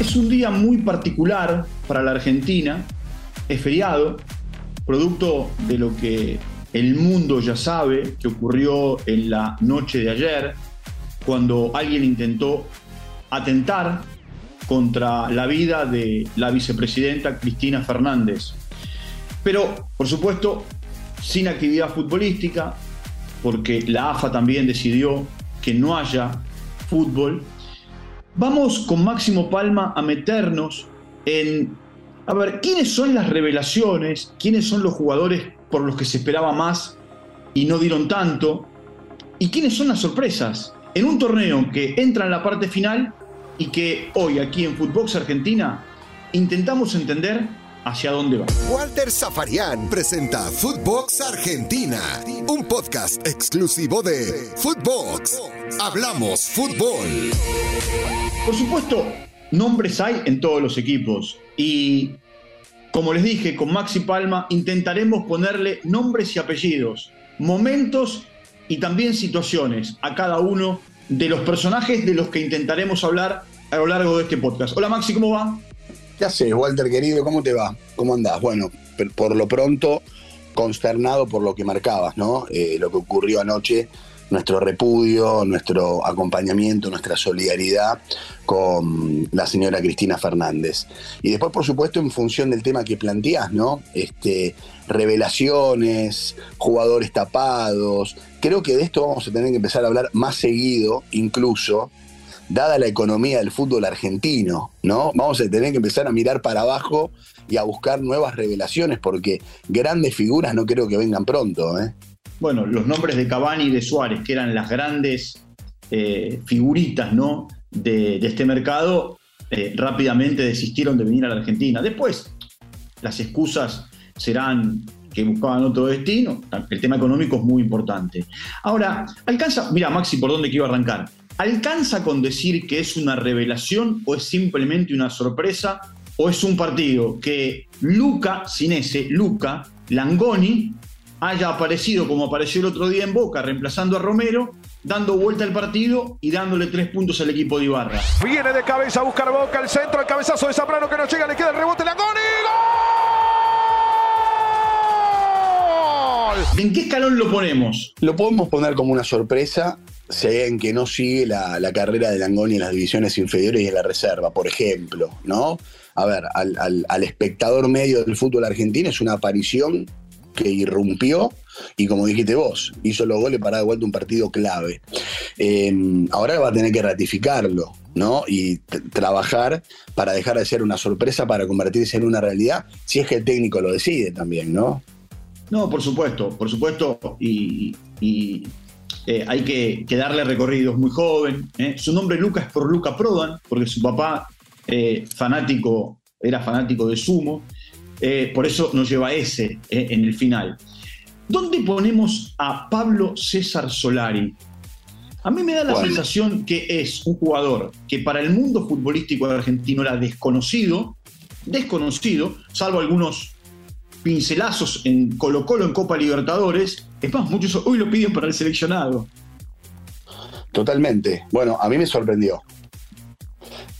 Es un día muy particular para la Argentina, es feriado, producto de lo que el mundo ya sabe que ocurrió en la noche de ayer, cuando alguien intentó atentar contra la vida de la vicepresidenta Cristina Fernández. Pero, por supuesto, sin actividad futbolística, porque la AFA también decidió que no haya fútbol. Vamos con Máximo Palma a meternos en, a ver, ¿quiénes son las revelaciones? ¿Quiénes son los jugadores por los que se esperaba más y no dieron tanto? ¿Y quiénes son las sorpresas? En un torneo que entra en la parte final y que hoy aquí en Footbox Argentina intentamos entender hacia dónde va. Walter Zafarian presenta Footbox Argentina, un podcast exclusivo de Footbox. Hablamos fútbol. Por supuesto, nombres hay en todos los equipos y como les dije, con Maxi Palma intentaremos ponerle nombres y apellidos, momentos y también situaciones a cada uno de los personajes de los que intentaremos hablar a lo largo de este podcast. Hola Maxi, ¿cómo va? ¿Qué haces, Walter querido? ¿Cómo te va? ¿Cómo andás? Bueno, por lo pronto, consternado por lo que marcabas, ¿no? Eh, lo que ocurrió anoche, nuestro repudio, nuestro acompañamiento, nuestra solidaridad con la señora Cristina Fernández. Y después, por supuesto, en función del tema que planteás, ¿no? Este, revelaciones, jugadores tapados. Creo que de esto vamos a tener que empezar a hablar más seguido, incluso, dada la economía del fútbol argentino, ¿no? Vamos a tener que empezar a mirar para abajo y a buscar nuevas revelaciones porque grandes figuras no creo que vengan pronto, ¿eh? Bueno, los nombres de Cavani y de Suárez, que eran las grandes eh, figuritas, ¿no? De, este mercado, eh, rápidamente desistieron de venir a la Argentina. Después, las excusas serán que buscaban otro destino. El tema económico es muy importante. Ahora, alcanza, mira Maxi, por dónde quiero arrancar. ¿Alcanza con decir que es una revelación o es simplemente una sorpresa o es un partido que Luca, sin ese, Luca, Langoni, haya aparecido como apareció el otro día en Boca, reemplazando a Romero, dando vuelta al partido y dándole tres puntos al equipo de Ibarra? Viene de cabeza a buscar Boca, el centro, el cabezazo de Zambrano que no llega, le queda el rebote, Langoni, ¡Gol! ¿En qué escalón lo ponemos? Lo podemos poner como una sorpresa se en que no sigue la, carrera de Langoni en las divisiones inferiores y en la reserva, por ejemplo, ¿no? A ver, al, espectador medio del fútbol argentino es una aparición que irrumpió y como dijiste vos, hizo los goles para dar vuelta un partido clave. Em, ahora va a tener que ratificarlo, ¿no? Y trabajar para dejar de ser una sorpresa para convertirse en una realidad, si es que el técnico lo decide también, ¿no? No, por supuesto, por supuesto, y eh, hay que, darle recorrido, es muy joven. ¿eh? Su nombre Luca es por Luca Prodan, porque su papá eh, fanático, era fanático de sumo, por eso nos lleva ese en el final. ¿Dónde ponemos a Pablo César Solari? A mí me da la sensación que es un jugador que para el mundo futbolístico argentino era desconocido, desconocido, salvo algunos pincelazos en Colo Colo en Copa Libertadores. Es más, muchos hoy lo piden para el seleccionado. Totalmente. Bueno, a mí me sorprendió.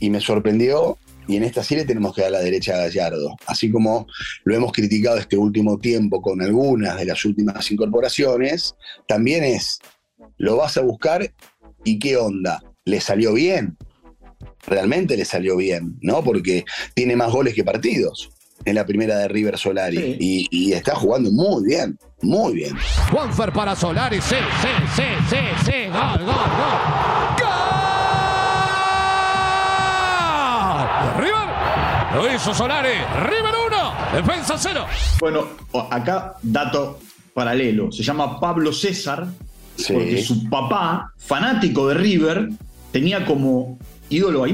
Y me sorprendió, y en esta serie tenemos que dar la derecha a Gallardo. Así como lo hemos criticado este último tiempo con algunas de las últimas incorporaciones, también es, lo vas a buscar y qué onda, ¿le salió bien? Realmente le salió bien, ¿no? Porque tiene más goles que partidos en la primera de River Solari. Y, está jugando muy bien, muy bien. Juanfer para Solari, sí, sí, sí, sí, sí, gol, gol, gol. ¡Gol! River, lo hizo Solari, River 1, defensa 0. Bueno, acá dato paralelo, se llama Pablo César, porque su papá, fanático de River, tenía como ídolo a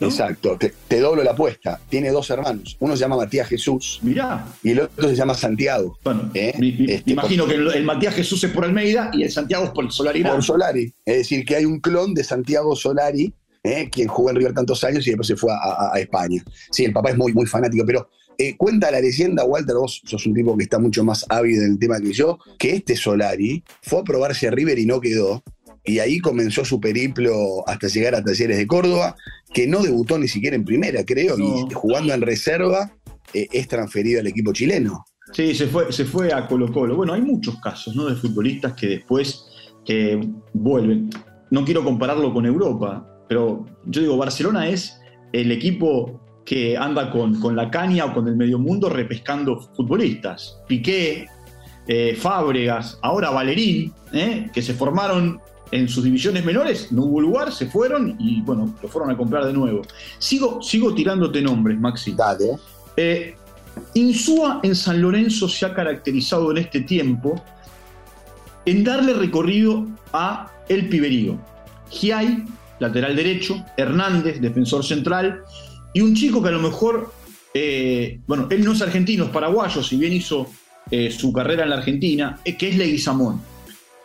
Exacto, te, doblo la apuesta. Tiene dos hermanos. Uno se llama Matías Jesús. Mirá. Y el otro se llama Santiago. Bueno, ¿Eh? este, imagino que el, Matías Jesús es por Almeida y el Santiago es por Solari. Por Solari. Es decir, que hay un clon de Santiago Solari, ¿eh? quien jugó en River tantos años y después se fue a, España. Sí, el papá es muy, muy fanático, pero eh, cuenta la leyenda, Walter, vos sos un tipo que está mucho más ávido en el tema que yo, que este Solari fue a probarse a River y no quedó y ahí comenzó su periplo hasta llegar a Talleres de Córdoba, que no debutó ni siquiera en primera, creo, y jugando en reserva eh, es transferido al equipo chileno. Sí, se fue, se fue a Colo Colo. Bueno, hay muchos casos ¿no? de futbolistas que después vuelven. No quiero compararlo con Europa, pero yo digo, Barcelona es el equipo que anda con, con la caña o con el medio mundo repescando futbolistas. Piqué, eh, Fábregas, ahora Valerín, ¿eh? que se formaron en sus divisiones menores, no hubo lugar, se fueron y bueno, lo fueron a comprar de nuevo. Sigo, sigo tirándote nombres, Maxi. Dale. Eh, Insúa en San Lorenzo se ha caracterizado en este tiempo en darle recorrido a El Piberío. Giai, lateral derecho, Hernández, defensor central, y un chico que a lo mejor, eh, bueno, él no es argentino, es paraguayo, si bien hizo eh, su carrera en la Argentina, que es Leguizamón.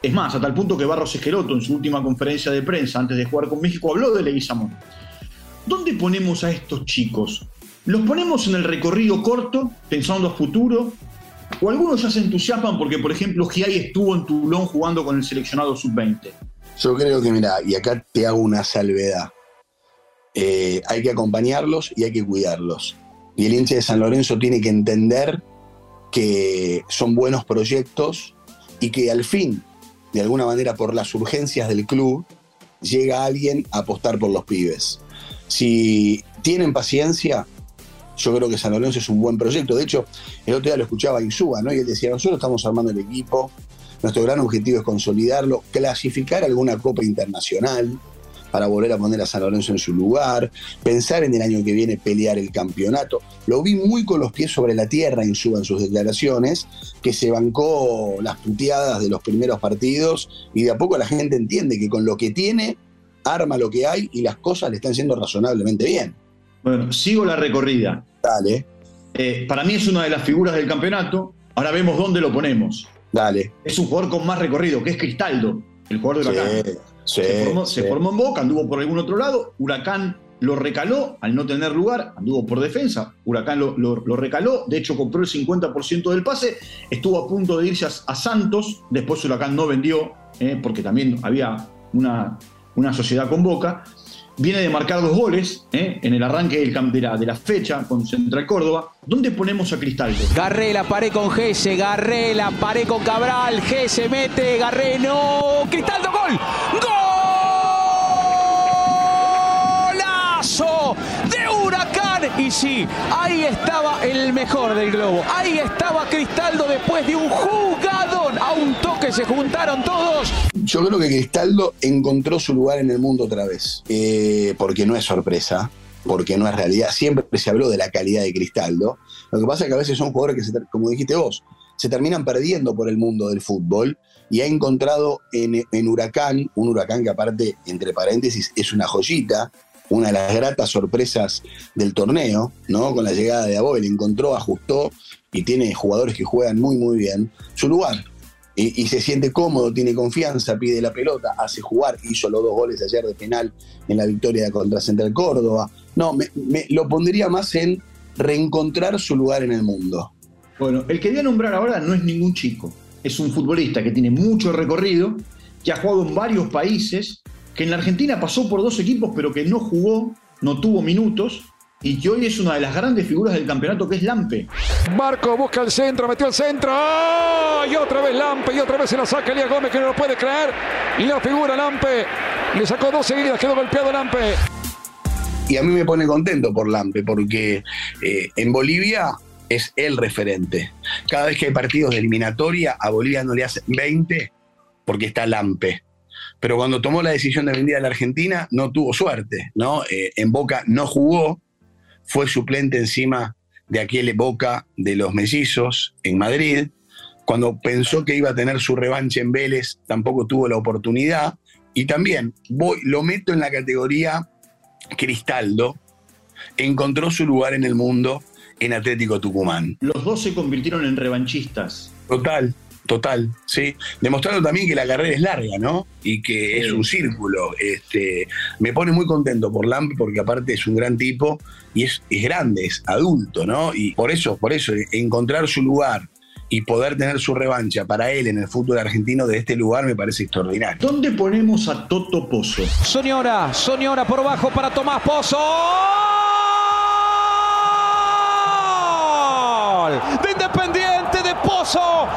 Es más, a tal punto que Barros Esqueloto en su última conferencia de prensa antes de jugar con México habló de Leguizamón. ¿Dónde ponemos a estos chicos? ¿Los ponemos en el recorrido corto, pensando a futuro? ¿O algunos ya se entusiasman porque, por ejemplo, Giai estuvo en Toulon jugando con el seleccionado sub-20? Yo creo que, mira, y acá te hago una salvedad. Eh, hay que acompañarlos y hay que cuidarlos. Y el hincha de San Lorenzo tiene que entender que son buenos proyectos y que al fin de alguna manera por las urgencias del club, llega alguien a apostar por los pibes. Si tienen paciencia, yo creo que San Lorenzo es un buen proyecto. De hecho, el otro día lo escuchaba Insúa, ¿no? Y él decía, nosotros estamos armando el equipo, nuestro gran objetivo es consolidarlo, clasificar alguna copa internacional, para volver a poner a San Lorenzo en su lugar, pensar en el año que viene pelear el campeonato. Lo vi muy con los pies sobre la tierra en, su, en sus declaraciones, que se bancó las puteadas de los primeros partidos y de a poco la gente entiende que con lo que tiene, arma lo que hay y las cosas le están siendo razonablemente bien. Bueno, sigo la recorrida. Dale. Eh, para mí es una de las figuras del campeonato. Ahora vemos dónde lo ponemos. Dale. Es un jugador con más recorrido, que es Cristaldo, el jugador de Se, formó, en Boca, anduvo por algún otro lado, Huracán lo recaló al no tener lugar, anduvo por defensa, Huracán lo, recaló, de hecho compró el 50% del pase, estuvo a punto de irse a, Santos, después Huracán no vendió, eh, porque también había una, una sociedad con Boca, viene de marcar dos goles ¿eh? en el arranque del, de, la, de la fecha con Central Córdoba. ¿Dónde ponemos a Cristaldo? Garré la paré con Gese, Garré la paré con Cabral, Gese mete, Garré no, Cristaldo gol, golazo y sí, ahí estaba el mejor del globo, ahí estaba Cristaldo después de un jugador, a un toque se juntaron todos yo creo que Cristaldo encontró su lugar en el mundo otra vez, eh, porque no es sorpresa, porque no es realidad. Siempre se habló de la calidad de Cristaldo. Lo que pasa es que a veces son jugadores que, como dijiste vos, se terminan perdiendo por el mundo del fútbol y ha encontrado en, en Huracán, un Huracán que aparte, entre paréntesis, es una joyita, una de las gratas sorpresas del torneo, ¿no? Con la llegada de Abel, encontró, ajustó y tiene jugadores que juegan muy, muy bien, su lugar y, se siente cómodo, tiene confianza, pide la pelota, hace jugar, hizo los dos goles ayer de penal en la victoria contra Central Córdoba. No, me, lo pondría más en reencontrar su lugar en el mundo. Bueno, el que voy a nombrar ahora no es ningún chico, es un futbolista que tiene mucho recorrido, que ha jugado en varios países, que en la Argentina pasó por dos equipos, pero que no jugó, no tuvo minutos, y que hoy es una de las grandes figuras del campeonato, que es Lampe. Marco busca el centro, metió el centro. Y otra vez Lampe, y otra vez se la saca Elías Gómez, que no lo puede creer. Y la figura Lampe. Le sacó dos seguidas, quedó golpeado Lampe. Y a mí me pone contento por Lampe, porque eh, en Bolivia es el referente. Cada vez que hay partidos de eliminatoria, a Bolivia no le hacen 20 porque está Lampe pero cuando tomó la decisión de venir a la Argentina no tuvo suerte, ¿no? Eh, en Boca no jugó, fue suplente encima de aquel Boca de los mellizos en Madrid. Cuando pensó que iba a tener su revancha en Vélez, tampoco tuvo la oportunidad. Y también voy, lo meto en la categoría Cristaldo. Encontró su lugar en el mundo en Atlético Tucumán. Los dos se convirtieron en revanchistas. Total, Total, sí. Demostrando también que la carrera es larga, ¿no? Y que es un círculo. Este, me pone muy contento por Lamp porque aparte es un gran tipo y es, es grande, es adulto, ¿no? Y por eso, por eso, encontrar su lugar y poder tener su revancha para él en el fútbol argentino de este lugar me parece extraordinario. ¿Dónde ponemos a Toto Pozo? Soñora, Soñora por bajo para Tomás Pozo. De Independiente de Pozo.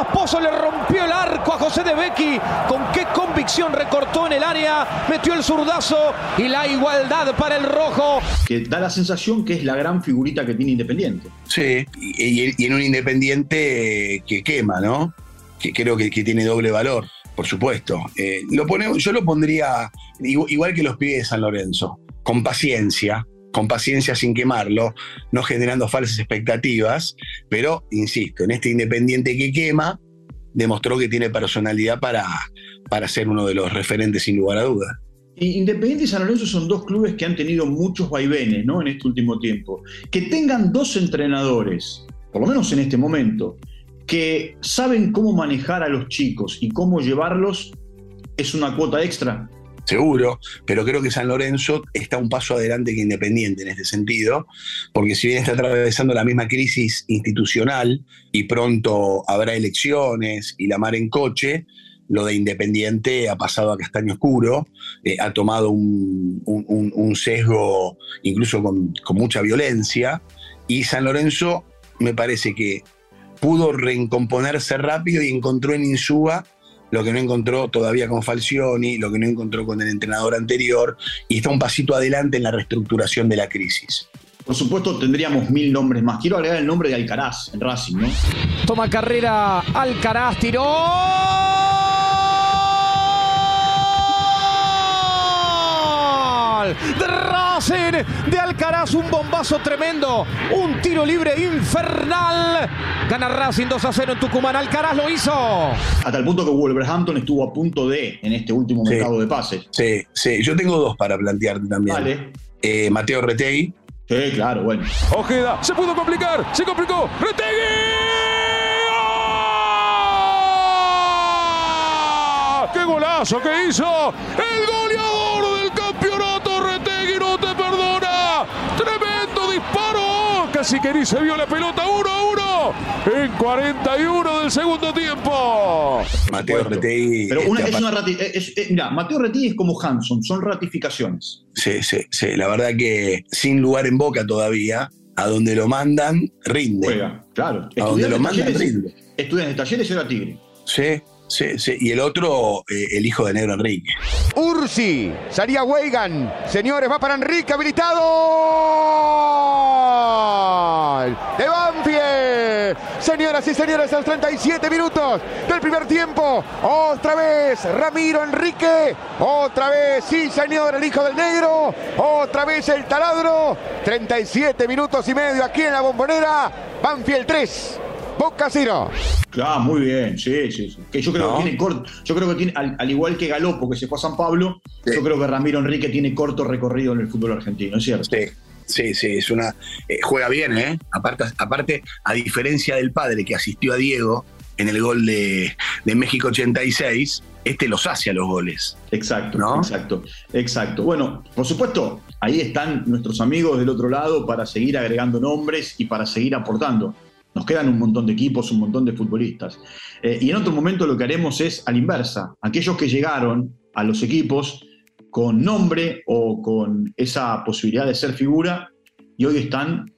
Tomás Pozo le rompió el arco a José de Becky. Con qué convicción recortó en el área. Metió el zurdazo y la igualdad para el rojo. Que da la sensación que es la gran figurita que tiene Independiente. Sí, y, y en un Independiente que quema, ¿no? Que creo que, que tiene doble valor por supuesto. Eh, lo ponemos, yo lo pondría igual que los pibes de San Lorenzo, con paciencia, con paciencia sin quemarlo, no generando falsas expectativas, pero, insisto, en este Independiente que quema, demostró que tiene personalidad para, para ser uno de los referentes sin lugar a dudas. Independiente y San Lorenzo son dos clubes que han tenido muchos vaivenes ¿no? en este último tiempo. Que tengan dos entrenadores, por lo menos en este momento, que saben cómo manejar a los chicos y cómo llevarlos, es una cuota extra. Seguro, pero creo que San Lorenzo está un paso adelante que Independiente en este sentido, porque si bien está atravesando la misma crisis institucional y pronto habrá elecciones y la mar en coche, lo de Independiente ha pasado a castaño oscuro, eh, ha tomado un, sesgo incluso con, con mucha violencia, y San Lorenzo me parece que pudo recomponerse rápido y encontró en Insúa lo que no encontró todavía con Falcioni, lo que no encontró con el entrenador anterior, y está un pasito adelante en la reestructuración de la crisis. Por supuesto, tendríamos mil nombres más. Quiero agregar el nombre de Alcaraz en Racing, ¿no? Toma carrera Alcaraz, tiró. De Racing, de Alcaraz, un bombazo tremendo, un tiro libre infernal. Gana Racing 2 a 0 en Tucumán, Alcaraz lo hizo. Hasta el punto que Wolverhampton estuvo a punto de en este último mercado de pases. Sí, sí, yo tengo dos para plantearte también. Vale. Eh, Mateo Retegui. Sí, claro, bueno. Ojeda, se pudo complicar, se complicó. Retegui. ¡Qué golazo que hizo! ¡El goleador Casi que ni se vio la pelota 1 a 1 en 41 del segundo tiempo. Mateo Retegui. Pero una, es una mira, Mateo Retegui es como Hanson, son ratificaciones. Sí, sí, sí. La verdad que sin lugar en boca todavía, a donde lo mandan, rinde. Juega, claro. A donde lo mandan, rinde. Estudian en talleres y era Tigre. Sí, Sí, sí. Y el otro, eh, el hijo de Negro Enrique. Ursi, salía Weigan. Señores, va para Enrique, habilitado. De Banfield. Señoras y señores, a los 37 minutos del primer tiempo. Otra vez Ramiro Enrique. Otra vez, sí, señor, el hijo del negro. Otra vez el taladro. 37 minutos y medio aquí en la bombonera. Banfield 3. Boca Ciro. Claro, muy bien, sí, sí. Que yo creo que tiene corto, yo creo que tiene, al, igual que Galopo, que se fue a San Pablo, yo creo que Ramiro Enrique tiene corto recorrido en el fútbol argentino, ¿es cierto? Sí. Sí, sí, es una. Eh, juega bien, ¿eh? Aparte, aparte, a diferencia del padre que asistió a Diego en el gol de, México 86, este los hace a los goles. Exacto, ¿no? exacto, exacto. Bueno, por supuesto, ahí están nuestros amigos del otro lado para seguir agregando nombres y para seguir aportando. Nos quedan un montón de equipos, un montón de futbolistas. Eh, y en otro momento lo que haremos es a la inversa. Aquellos que llegaron a los equipos con nombre o con esa posibilidad de ser figura y hoy están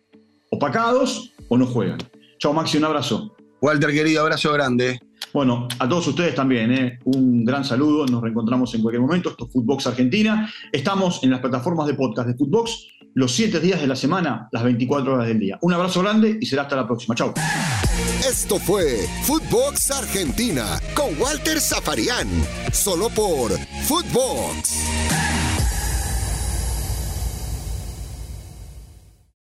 opacados o no juegan. Chao Maxi, un abrazo. Walter, querido, abrazo grande. Bueno, a todos ustedes también, ¿eh? un gran saludo, nos reencontramos en cualquier momento, esto es Footbox Argentina, estamos en las plataformas de podcast de Footbox los 7 días de la semana, las 24 horas del día. Un abrazo grande y será hasta la próxima. Chao. Esto fue Footbox Argentina con Walter Zafarian, solo por Footbox.